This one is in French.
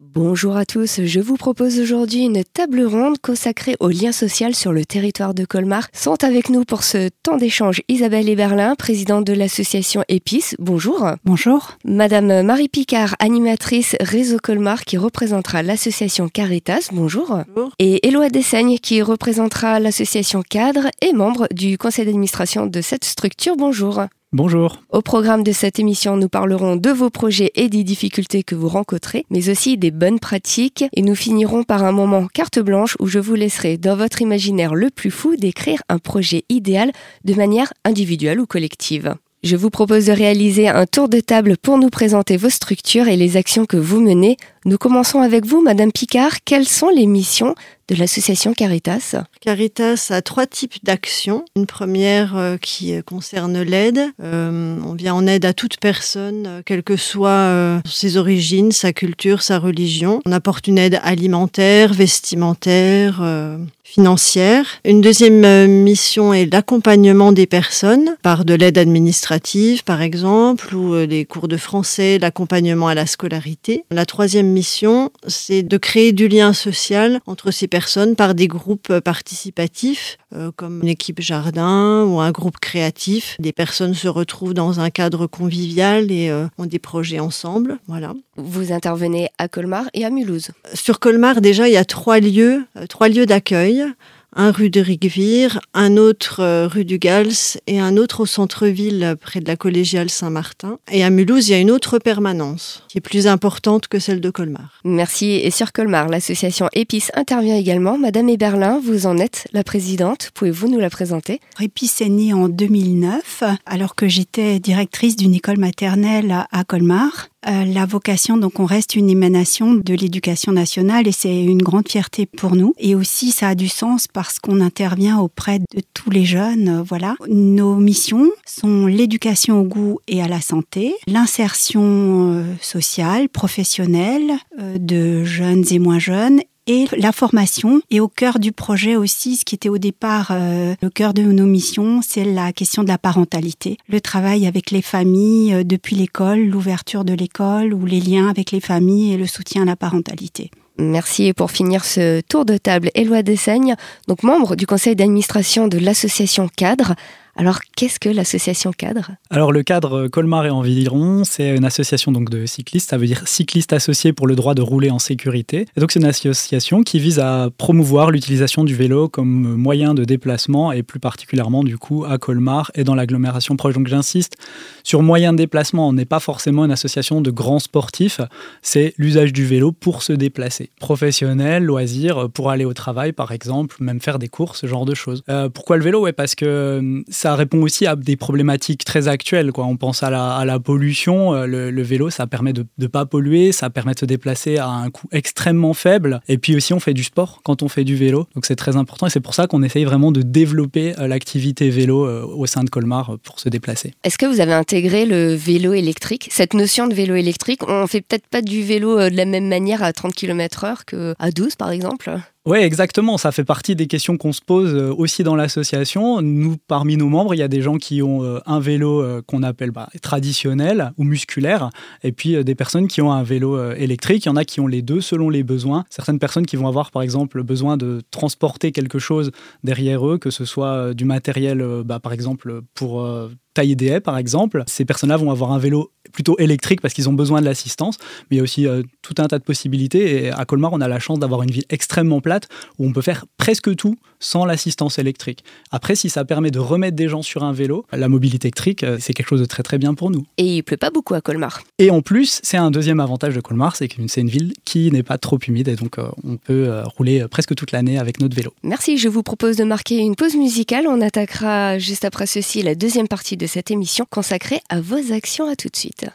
Bonjour à tous, je vous propose aujourd'hui une table ronde consacrée au lien social sur le territoire de Colmar. Sont avec nous pour ce temps d'échange Isabelle Eberlin, présidente de l'association EPIS. Bonjour. Bonjour. Madame Marie Picard, animatrice Réseau Colmar qui représentera l'association Caritas. Bonjour. Bonjour. Et Éloi Dessaigne qui représentera l'association Cadre et membre du conseil d'administration de cette structure. Bonjour. Bonjour. Au programme de cette émission, nous parlerons de vos projets et des difficultés que vous rencontrez, mais aussi des bonnes pratiques. Et nous finirons par un moment carte blanche où je vous laisserai, dans votre imaginaire le plus fou, décrire un projet idéal de manière individuelle ou collective. Je vous propose de réaliser un tour de table pour nous présenter vos structures et les actions que vous menez. Nous commençons avec vous, Madame Picard. Quelles sont les missions de l'association Caritas? Caritas a trois types d'actions. Une première euh, qui concerne l'aide. Euh, on vient en aide à toute personne, euh, quelle que soit euh, ses origines, sa culture, sa religion. On apporte une aide alimentaire, vestimentaire, euh, financière. Une deuxième euh, mission est l'accompagnement des personnes par de l'aide administrative, par exemple, ou euh, des cours de français, l'accompagnement à la scolarité. La troisième mission, c'est de créer du lien social entre ces personnes par des groupes participatifs, euh, comme une équipe jardin ou un groupe créatif. Des personnes se retrouvent dans un cadre convivial et euh, ont des projets ensemble. Voilà. Vous intervenez à Colmar et à Mulhouse. Sur Colmar, déjà, il y a trois lieux, euh, trois lieux d'accueil. Un rue de Rigvire, un autre euh, rue du Gals et un autre au centre-ville euh, près de la collégiale Saint-Martin. Et à Mulhouse, il y a une autre permanence qui est plus importante que celle de Colmar. Merci. Et sur Colmar, l'association EPIS intervient également. Madame Eberlin, vous en êtes la présidente. Pouvez-vous nous la présenter? Répis est né en 2009, alors que j'étais directrice d'une école maternelle à Colmar. Euh, la vocation, donc, on reste une émanation de l'éducation nationale et c'est une grande fierté pour nous. Et aussi, ça a du sens parce qu'on intervient auprès de tous les jeunes. euh, Voilà. Nos missions sont l'éducation au goût et à la santé, l'insertion euh, sociale, professionnelle de jeunes et moins jeunes et la formation. Et au cœur du projet aussi, ce qui était au départ euh, le cœur de nos missions, c'est la question de la parentalité. Le travail avec les familles euh, depuis l'école, l'ouverture de l'école ou les liens avec les familles et le soutien à la parentalité. Merci. Et pour finir ce tour de table, Éloi Dessaigne, donc membre du conseil d'administration de l'association Cadre. Alors, qu'est-ce que l'association Cadre? Alors le cadre Colmar et Environ, c'est une association donc de cyclistes, ça veut dire cyclistes associés pour le droit de rouler en sécurité. Donc c'est une association qui vise à promouvoir l'utilisation du vélo comme moyen de déplacement et plus particulièrement du coup à Colmar et dans l'agglomération proche. Donc j'insiste sur moyen de déplacement, on n'est pas forcément une association de grands sportifs, c'est l'usage du vélo pour se déplacer. Professionnel, loisir, pour aller au travail par exemple, même faire des courses, ce genre de choses. Euh, pourquoi le vélo? Ouais, Parce que euh, ça répond aussi à des problématiques très actuelles. Quoi. On pense à la, pollution, euh, le, vélo ça permet de ne pas polluer, ça permet de se déplacer à un coût extrêmement faible. Et puis aussi on fait du sport quand on fait du vélo, donc c'est très important et c'est pour ça qu'on essaye vraiment de développer euh, l'activité vélo euh, au sein de Colmar pour se déplacer. Est-ce que vous avez intégré le vélo électrique? Cette notion de vélo électrique, on fait peut-être pas du vélo de la même manière à 30 km/h qu'à 12 par exemple? Oui, exactement. Ça fait partie des questions qu'on se pose euh, aussi dans l'association. Nous, parmi nos membres, il y a des gens qui ont euh, un vélo euh, qu'on appelle bah, traditionnel ou musculaire, et puis des personnes qui ont un vélo électrique. Il y en a qui ont les deux selon les besoins. Certaines personnes qui vont avoir, par exemple, besoin de transporter quelque chose derrière eux, que ce soit du matériel, bah, par exemple, pour tailler des haies, par exemple. Ces personnes-là vont avoir un vélo plutôt électrique parce qu'ils ont besoin de l'assistance, mais il y a aussi euh, tout un tas de possibilités. Et à Colmar, on a la chance d'avoir une ville extrêmement plate où on peut faire presque tout sans l'assistance électrique. Après, si ça permet de remettre des gens sur un vélo, la mobilité électrique, euh, c'est quelque chose de très très bien pour nous. Et il pleut pas beaucoup à Colmar. Et en plus, c'est un deuxième avantage de Colmar, c'est que c'est une ville qui n'est pas trop humide et donc euh, on peut euh, rouler presque toute l'année avec notre vélo. Merci, je vous propose de marquer une pause musicale. On attaquera juste après ceci la deuxième partie cette émission consacrée à vos actions. À tout de suite.